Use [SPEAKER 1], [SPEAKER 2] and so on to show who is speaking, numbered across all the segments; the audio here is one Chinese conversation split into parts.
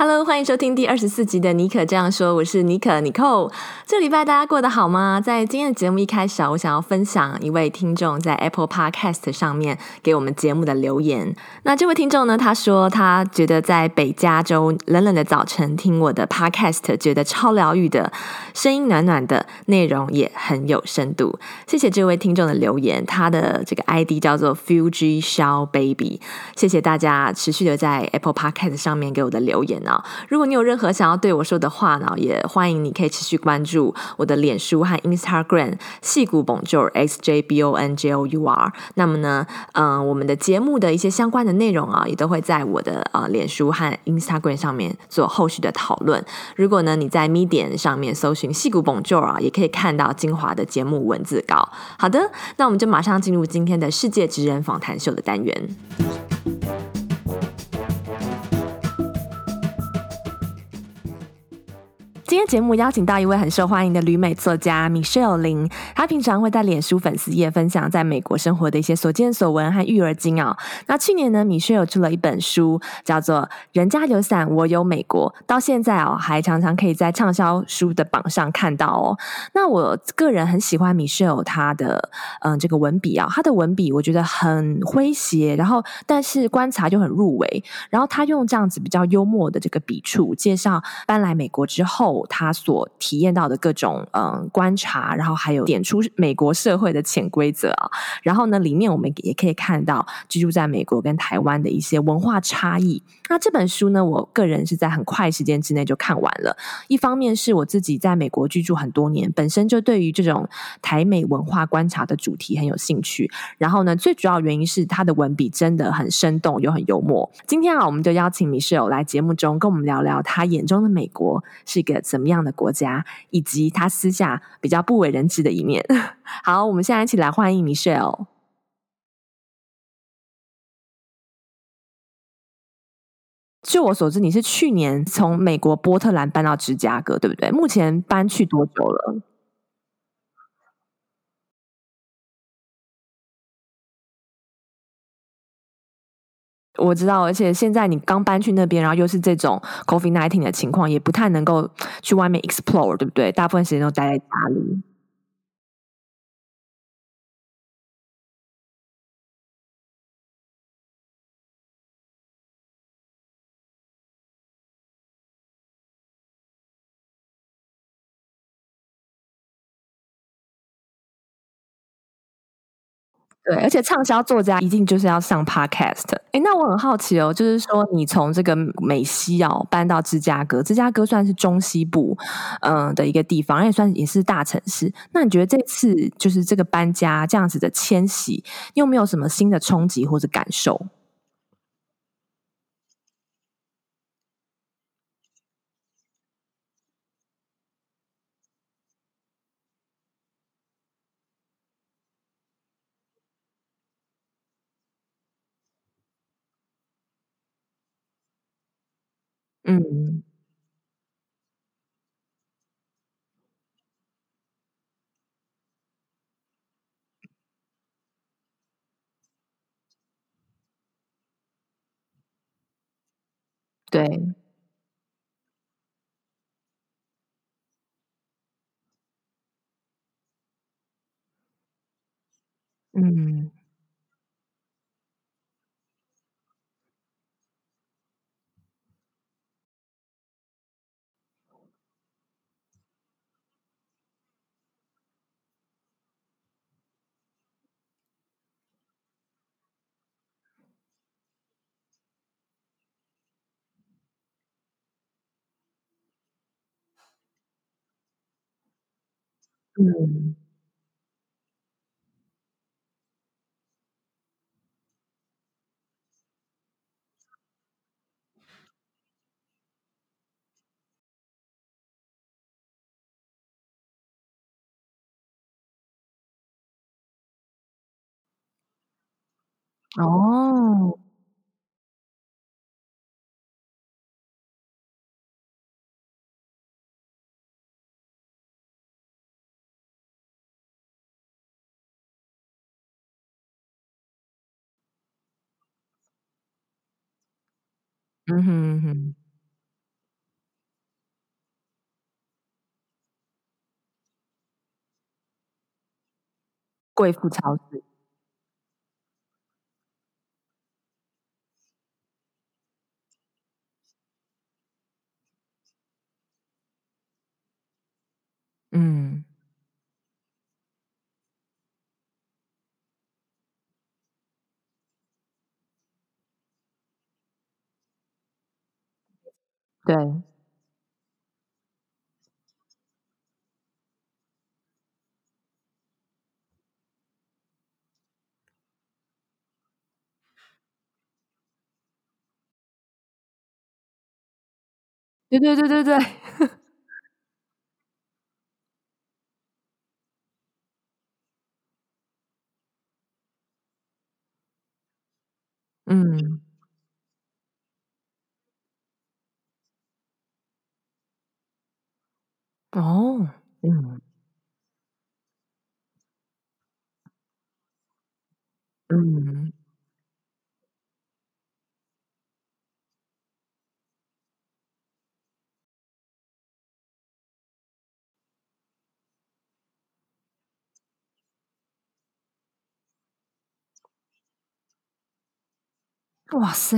[SPEAKER 1] Hello，欢迎收听第二十四集的《尼可这样说》，我是尼可 Nicole。这礼拜大家过得好吗？在今天的节目一开始啊，我想要分享一位听众在 Apple Podcast 上面给我们节目的留言。那这位听众呢，他说他觉得在北加州冷冷的早晨听我的 Podcast，觉得超疗愈的，声音暖暖的，内容也很有深度。谢谢这位听众的留言，他的这个 ID 叫做 Fuji Shao Baby。谢谢大家持续的在 Apple Podcast 上面给我的留言。如果你有任何想要对我说的话呢，也欢迎你可以持续关注我的脸书和 Instagram，细谷 Bonjour X J B O N J O U R。那么呢，嗯、呃，我们的节目的一些相关的内容啊，也都会在我的呃脸书和 Instagram 上面做后续的讨论。如果呢你在 Medium 上面搜寻矽谷 Bonjour 啊，也可以看到精华的节目文字稿。好的，那我们就马上进入今天的世界职人访谈秀的单元。今天节目邀请到一位很受欢迎的旅美作家 Michelle 林，她平常会在脸书粉丝页分享在美国生活的一些所见所闻和育儿经哦。那去年呢，Michelle 出了一本书，叫做《人家有伞，我有美国》，到现在哦，还常常可以在畅销书的榜上看到哦。那我个人很喜欢 Michelle 她的嗯这个文笔啊，她的文笔我觉得很诙谐，然后但是观察就很入微，然后她用这样子比较幽默的这个笔触介绍搬来美国之后。他所体验到的各种嗯观察，然后还有点出美国社会的潜规则啊。然后呢，里面我们也可以看到居住在美国跟台湾的一些文化差异。那这本书呢，我个人是在很快时间之内就看完了。一方面是我自己在美国居住很多年，本身就对于这种台美文化观察的主题很有兴趣。然后呢，最主要原因是他的文笔真的很生动又很幽默。今天啊，我们就邀请 Michelle 来节目中跟我们聊聊他眼中的美国是一个怎么样的国家，以及他私下比较不为人知的一面。好，我们现在一起来欢迎 Michelle。据我所知，你是去年从美国波特兰搬到芝加哥，对不对？目前搬去多久了？我知道，而且现在你刚搬去那边，然后又是这种 COVID-19 的情况，也不太能够去外面 explore，对不对？大部分时间都待在家里。对，而且畅销作家一定就是要上 Podcast。哎，那我很好奇哦，就是说你从这个美西哦搬到芝加哥，芝加哥算是中西部嗯的一个地方，也算也是大城市。那你觉得这次就是这个搬家这样子的迁徙，你有没有什么新的冲击或者感受？嗯，对，嗯。嗯。哦，嗯哼哼，贵妇超市，嗯，对，对对对对对，嗯，哦，嗯。嗯，哇塞，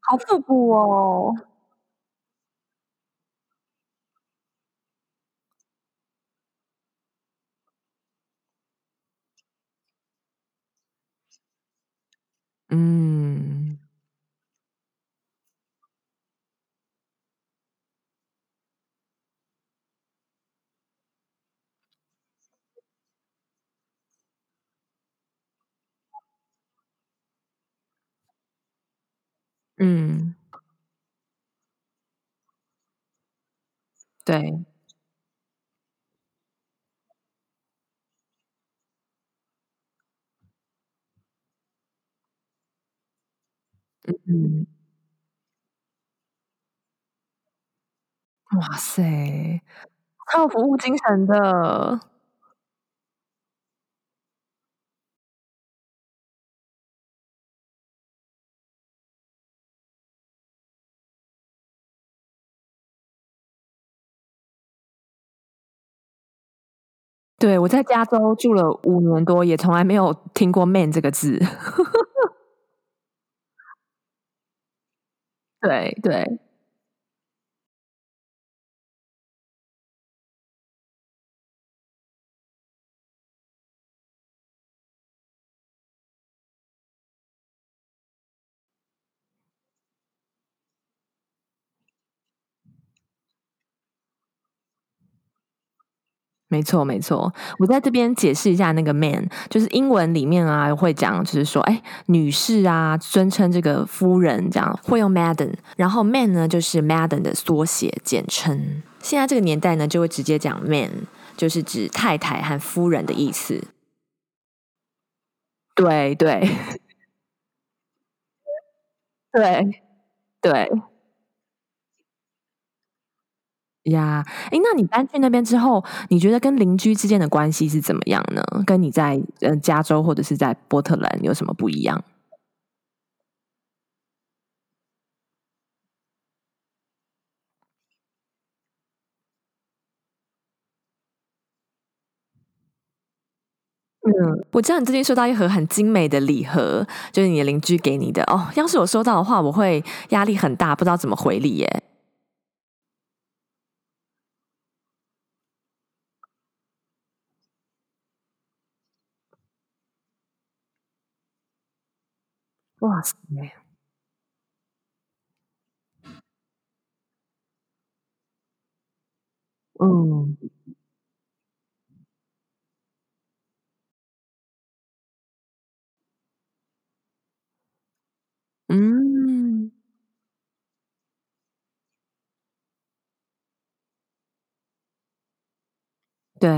[SPEAKER 1] 好复古哦，嗯。嗯，对，嗯，哇塞，超有服务精神的。对，我在加州住了五年多，也从来没有听过 “man” 这个字。对 对，没错没错。我在这边解释一下那个 “man”，就是英文里面啊会讲，就是说，哎，女士啊，尊称这个夫人这样会用 “madam”，然后 “man” 呢就是 “madam” 的缩写简称。现在这个年代呢，就会直接讲 “man”，就是指太太和夫人的意思。对对对对。呀，哎，那你搬去那边之后，你觉得跟邻居之间的关系是怎么样呢？跟你在呃加州或者是在波特兰有什么不一样？嗯，我知道你最近收到一盒很精美的礼盒，就是你的邻居给你的哦。要是我收到的话，我会压力很大，不知道怎么回礼耶。哇塞，嗯。嗯，对，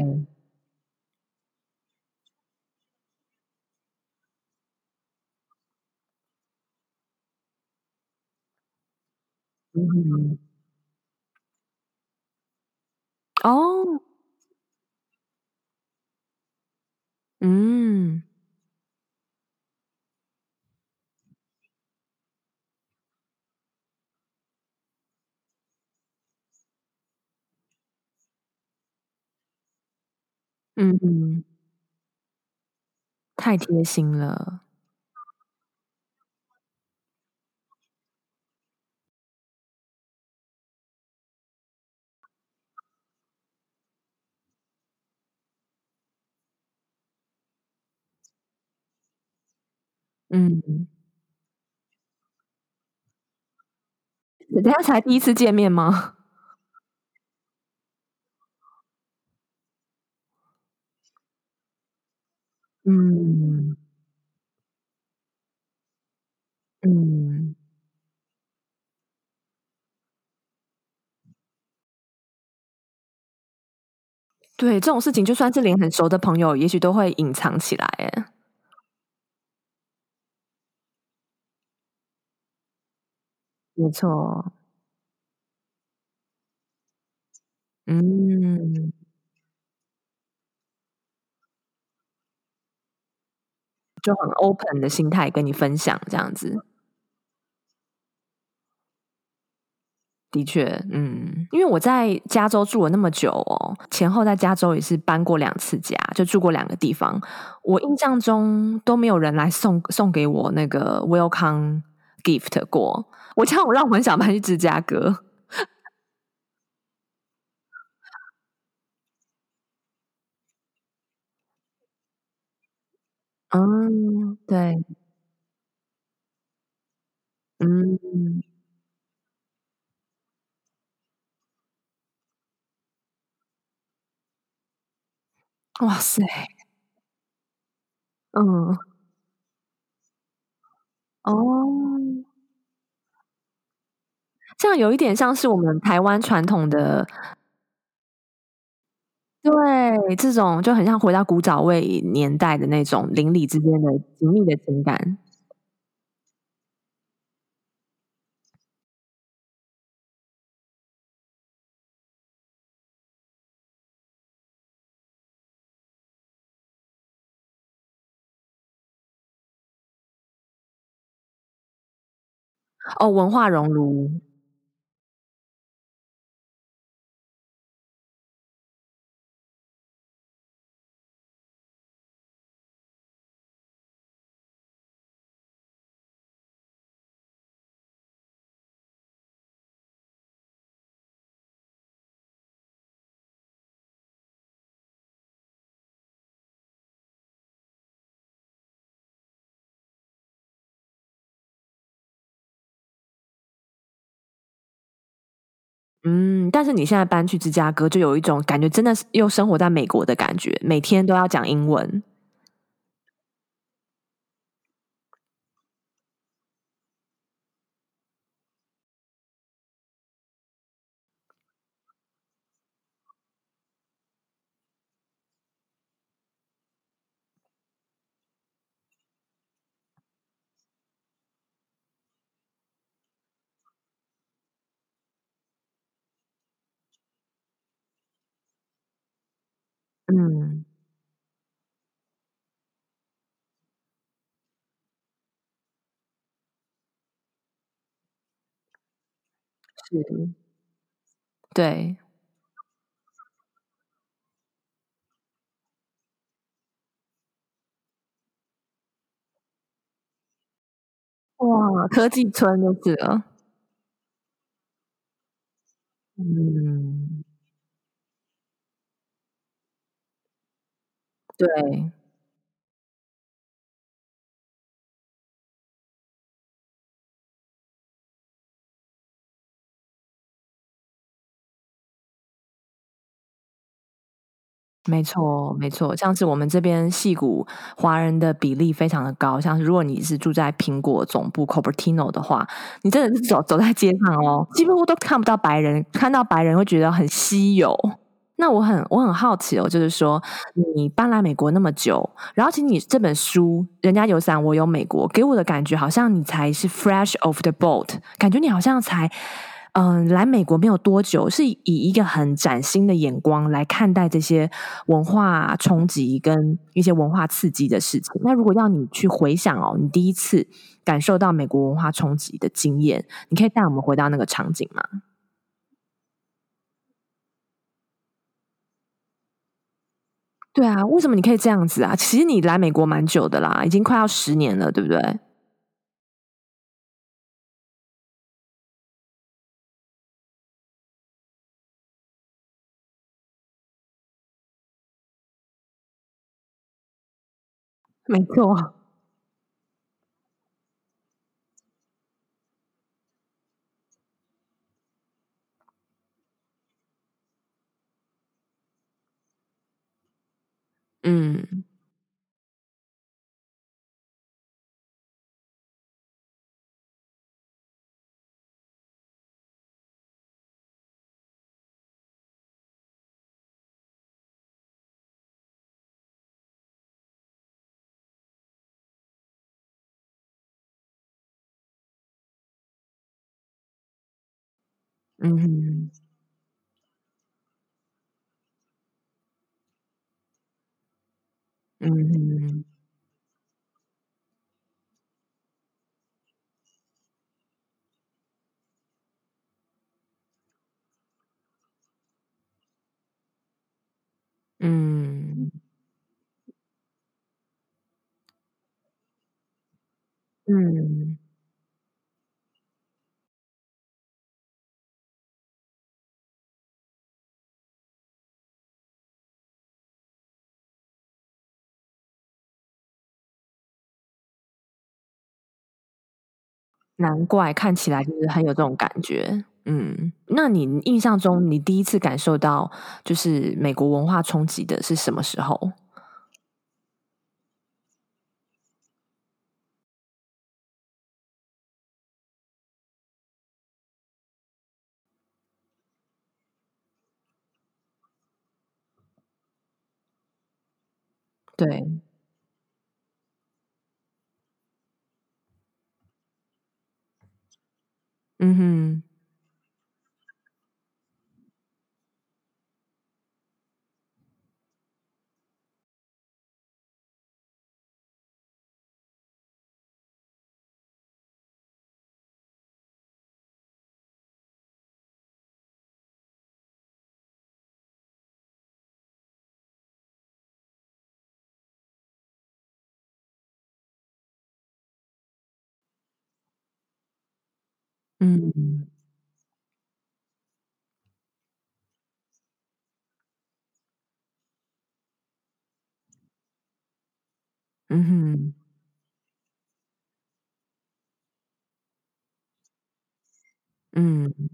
[SPEAKER 1] 哦。嗯嗯。嗯。太贴心了。嗯。人家才第一次见面吗？嗯。嗯。对，这种事情就算是连很熟的朋友，也许都会隐藏起来哎。没错。嗯。就很 open 的心态跟你分享这样子。的确，嗯，因为我在加州住了那么久哦，前后在加州也是搬过两次家，就住过两个地方。我印象中都没有人来送送给我那个 welcome gift 过。我这样我让我很想搬去芝加哥。嗯，对。嗯。哇塞。嗯。哦。这样有一点像是我们台湾传统的。对，这种就很像回到古早味年代的那种邻里之间的紧密的情感。哦，文化熔炉。嗯，但是你现在搬去芝加哥，就有一种感觉，真的是又生活在美国的感觉，每天都要讲英文。嗯。是。对。哇，科技村就是了。嗯。对。没错，没错，像是我们这边戏谷华人的比例非常的高，像是如果你是住在苹果总部 Cupertino 的话，你真的是走走在街上哦，几乎都看不到白人，看到白人会觉得很稀有。那我很我很好奇哦，就是说你搬来美国那么久，然后其实你这本书《人家有伞，我有美国》，给我的感觉好像你才是 fresh off the boat，感觉你好像才。嗯，来美国没有多久，是以一个很崭新的眼光来看待这些文化冲击跟一些文化刺激的事情。那如果要你去回想哦，你第一次感受到美国文化冲击的经验，你可以带我们回到那个场景吗？对啊，为什么你可以这样子啊？其实你来美国蛮久的啦，已经快要十年了，对不对？没错。嗯。嗯哼。嗯哼。嗯。嗯。难怪，看起来就是很有这种感觉。嗯，那你印象中，你第一次感受到就是美国文化冲击的是什么时候？对。嗯哼。嗯。嗯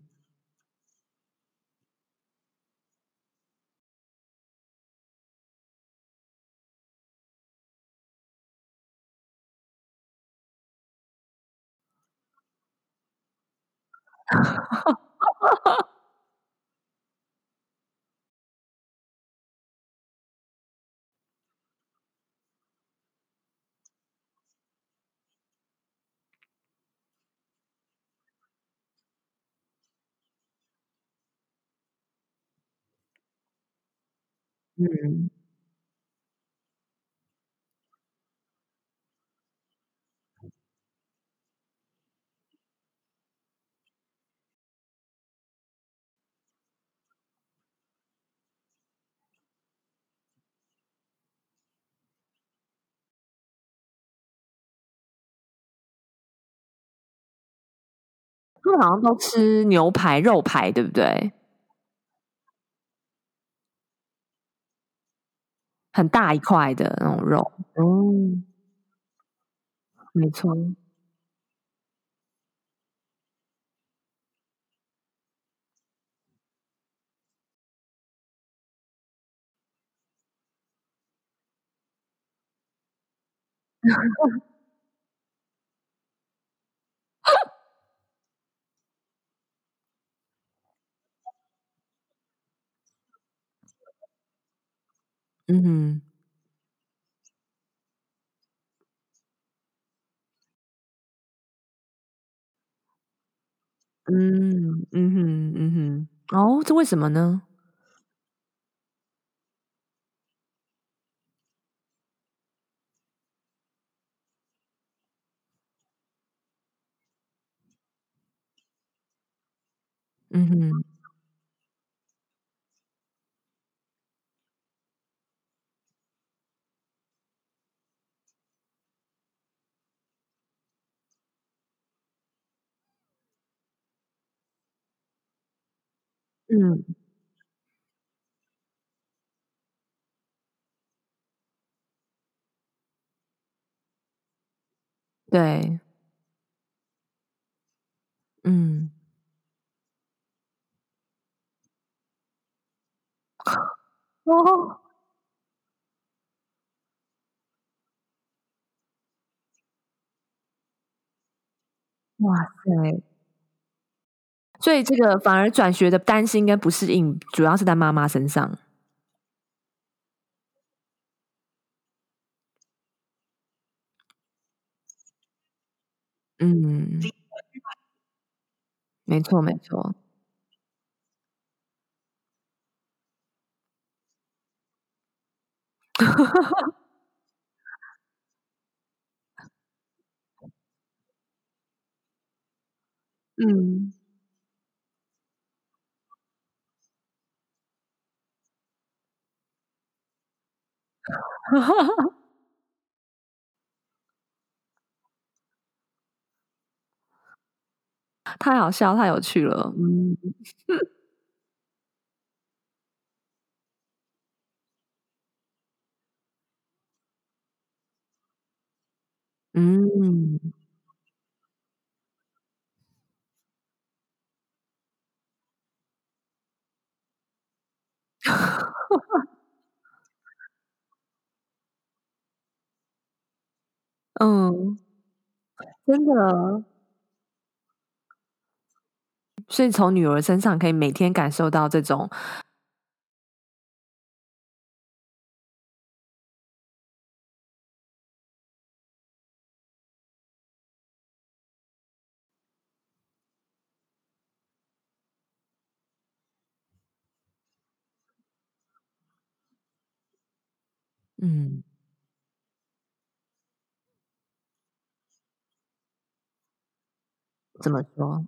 [SPEAKER 1] 哼。他们好像都吃牛排、肉排，对不对？很大一块的那种肉，哦。没错。嗯哼。嗯，嗯哼，嗯哼。哦，这为什么呢？嗯哼。嗯，对，嗯，哦，哇塞！所以这个反而转学的担心跟不适应，主要是在妈妈身上。嗯，没错没错。嗯，太好笑，太有趣了。嗯 嗯，嗯，真的。所以从女儿身上可以每天感受到这种，嗯，怎么说？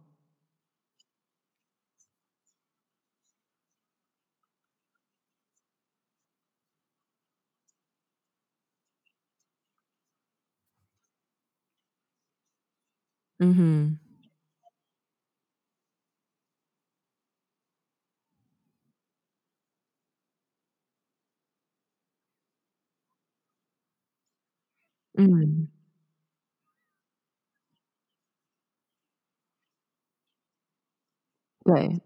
[SPEAKER 1] 嗯哼，嗯，对，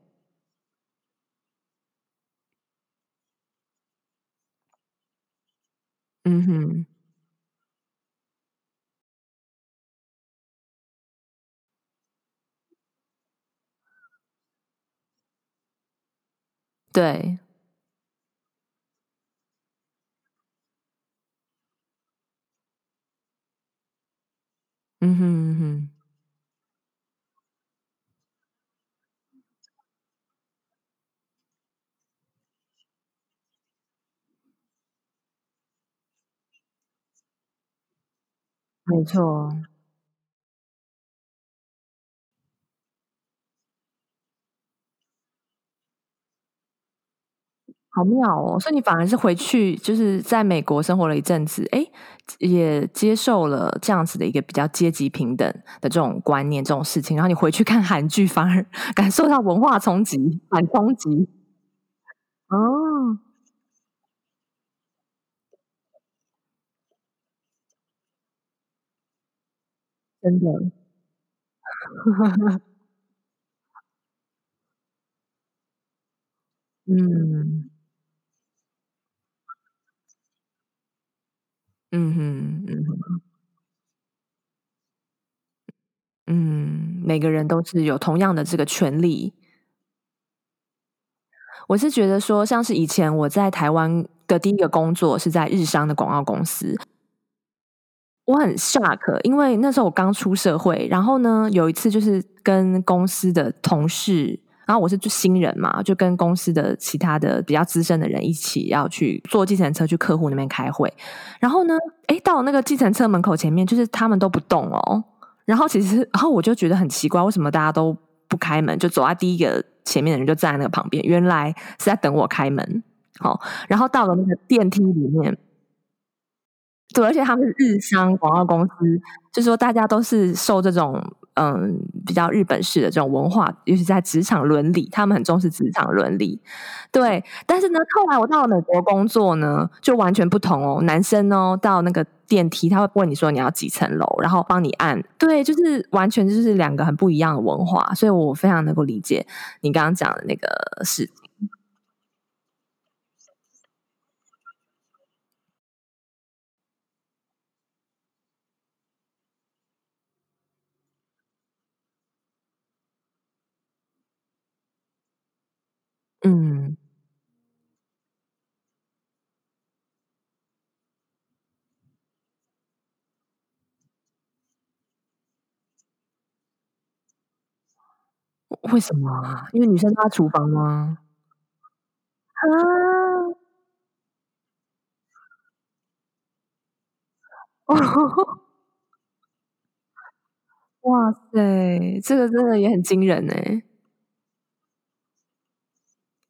[SPEAKER 1] 嗯哼，对，没错。好妙哦！所以你反而是回去，就是在美国生活了一阵子，哎，也接受了这样子的一个比较阶级平等的这种观念、这种事情。然后你回去看韩剧，反而 感受到文化冲击、反冲击。哦，真的，嗯。嗯哼嗯哼。嗯，每个人都是有同样的这个权利。我是觉得说，像是以前我在台湾的第一个工作是在日商的广告公司，我很 shock，因为那时候我刚出社会，然后呢，有一次就是跟公司的同事，然后我是新人嘛，就跟公司的其他的比较资深的人一起要去坐计程车去客户那边开会，然后呢，诶，到那个计程车门口前面，就是他们都不动哦，然后其实，然后我就觉得很奇怪，为什么大家都不开门，就走在第一个前面的人就站在那个旁边，原来是在等我开门。好，然后到了那个电梯里面，对，而且他们是日商广告公司，就是说大家都是受这种嗯比较日本式的这种文化，尤其在职场伦理，他们很重视职场伦理。对，但是呢，后来我到了美国工作呢，就完全不同哦。男生哦，到那个电梯，他会问你说你要几层楼，然后帮你按。对，就是完全就是两个很不一样的文化，所以我非常能够理解你刚刚讲的那个事。嗯，为什么？因为女生她厨房吗？啊，哇塞，这个真的也很惊人欸。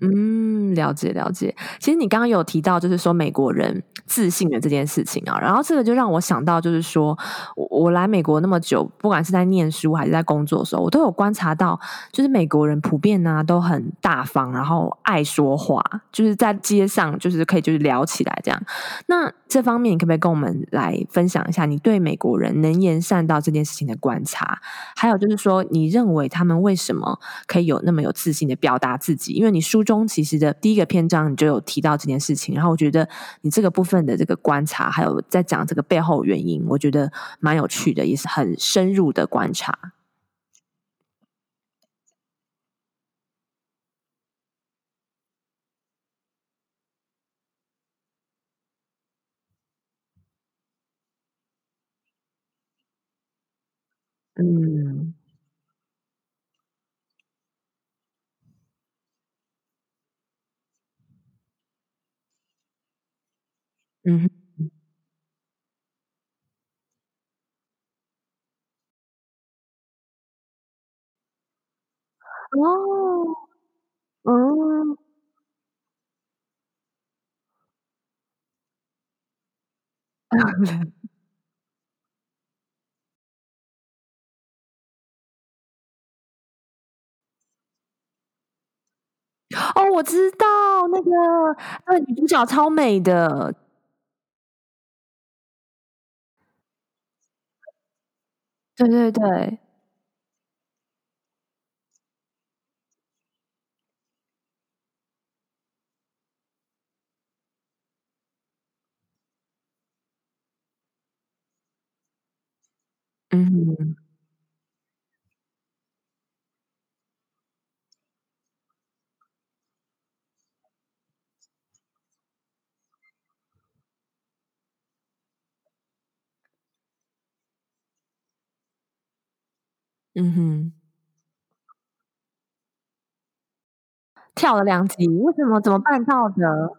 [SPEAKER 1] 嗯，了解了解。其实你刚刚有提到，就是说美国人自信的这件事情啊，然后这个就让我想到，就是说我我来美国那么久，不管是在念书还是在工作的时候，我都有观察到，就是美国人普遍呢都很大方，然后爱说话，就是在街上就是可以就是聊起来这样。那这方面你可不可以跟我们来分享一下你对美国人能言善道这件事情的观察？还有就是说，你认为他们为什么可以有那么有自信的表达自己？因为你书。中其实的第一个篇章，你就有提到这件事情，然后我觉得你这个部分的这个观察，还有在讲这个背后原因，我觉得蛮有趣的，也是很深入的观察。嗯嗯哦。嗯 哦，我知道那个那个女主角超美的。对对对，嗯。嗯哼，跳了两级，为什么？怎么办到的？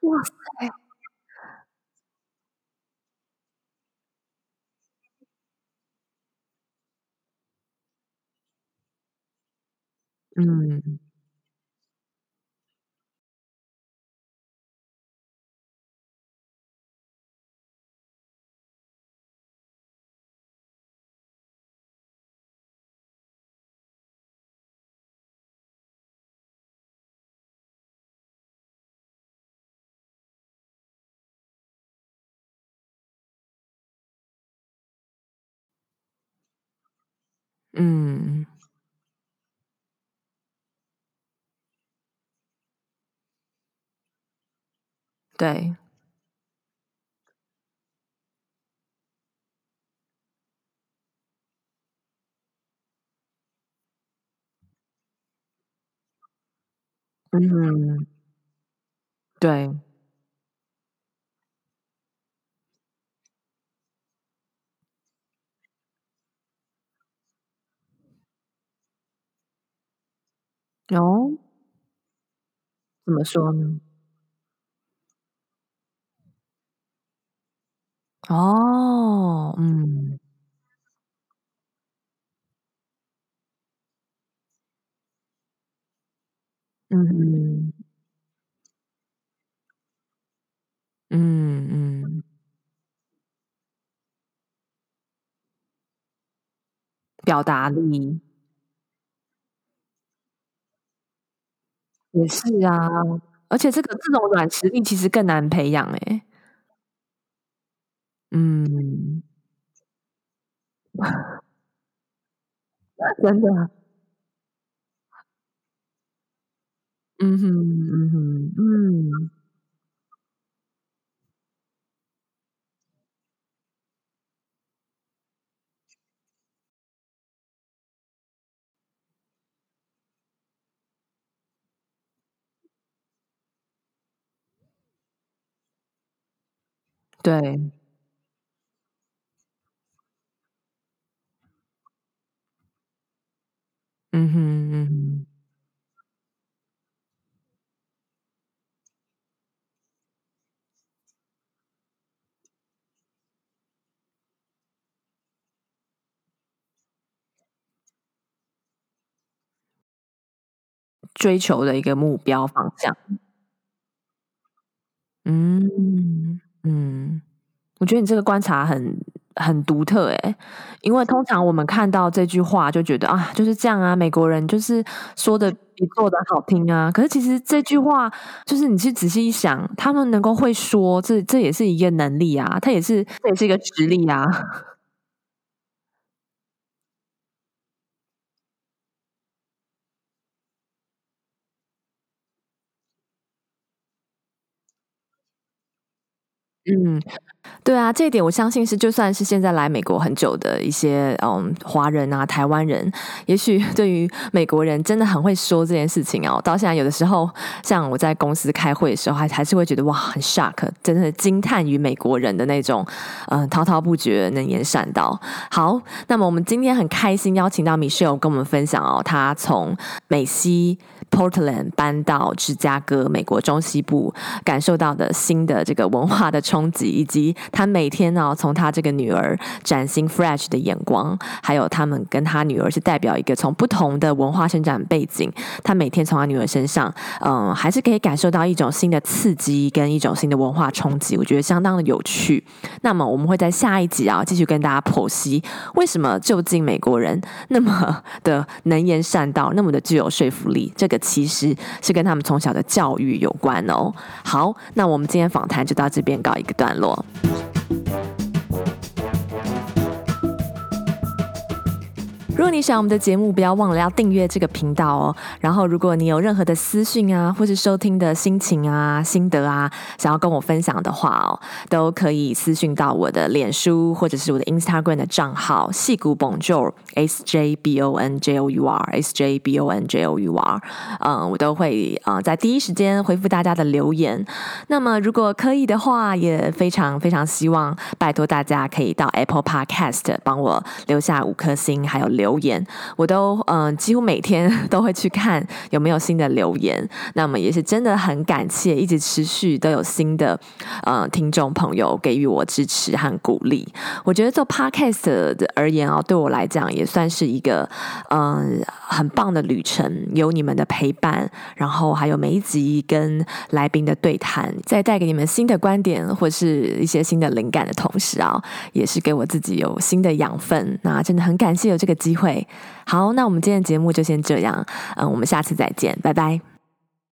[SPEAKER 1] 哇塞，嗯嗯，对，嗯，对，哦，怎么说呢？哦，嗯，嗯嗯嗯嗯，表达力。也是啊，而且这个这种软实力其实更难培养诶。嗯，真的，嗯哼嗯哼，嗯，对，嗯哼嗯哼，追求的一个目标方向。嗯。嗯，我觉得你这个观察很很独特诶，因为通常我们看到这句话就觉得啊，就是这样啊，美国人就是说的比做的好听啊。可是其实这句话就是你去仔细一想，他们能够会说，这这也是一个能力啊，他也是这也是一个实力啊。嗯。对啊，这一点我相信是，就算是现在来美国很久的一些嗯华人啊、台湾人，也许对于美国人真的很会说这件事情哦。到现在有的时候，像我在公司开会的时候，还还是会觉得哇，很 shock，真的惊叹于美国人的那种嗯滔滔不绝、能言善道。好，那么我们今天很开心邀请到 Michelle 跟我们分享哦，她从美西 Portland 搬到芝加哥，美国中西部，感受到的新的这个文化的冲击，以及。他每天呢，从他这个女儿崭新 fresh 的眼光，还有他们跟他女儿是代表一个从不同的文化生长背景，他每天从他女儿身上，嗯，还是可以感受到一种新的刺激跟一种新的文化冲击，我觉得相当的有趣。那么我们会在下一集啊，继续跟大家剖析为什么就近美国人那么的能言善道，那么的具有说服力，这个其实是跟他们从小的教育有关哦。好，那我们今天访谈就到这边告一个段落。如果你喜欢我们的节目，不要忘了要订阅这个频道哦。然后，如果你有任何的私讯啊，或是收听的心情啊、心得啊，想要跟我分享的话哦，都可以私讯到我的脸书或者是我的 Instagram 的账号矽谷 Bonjour S J B O N J O U R S J B O N J O U R，嗯，我都会啊在第一时间回复大家的留言。那么，如果可以的话，也非常非常希望拜托大家可以到 Apple Podcast 帮我留下五颗星，还有留。留言我都嗯、几乎每天都会去看有没有新的留言，那么也是真的很感谢，一直持续都有新的呃听众朋友给予我支持和鼓励。我觉得做 Podcast 的而言啊，对我来讲也算是一个嗯、很棒的旅程，有你们的陪伴，然后还有每一集跟来宾的对谈，在带给你们新的观点或是一些新的灵感的同时啊，也是给我自己有新的养分。那真的很感谢有这个机。会好，那我们今天的节目就先这样，嗯，我们下次再见，拜拜。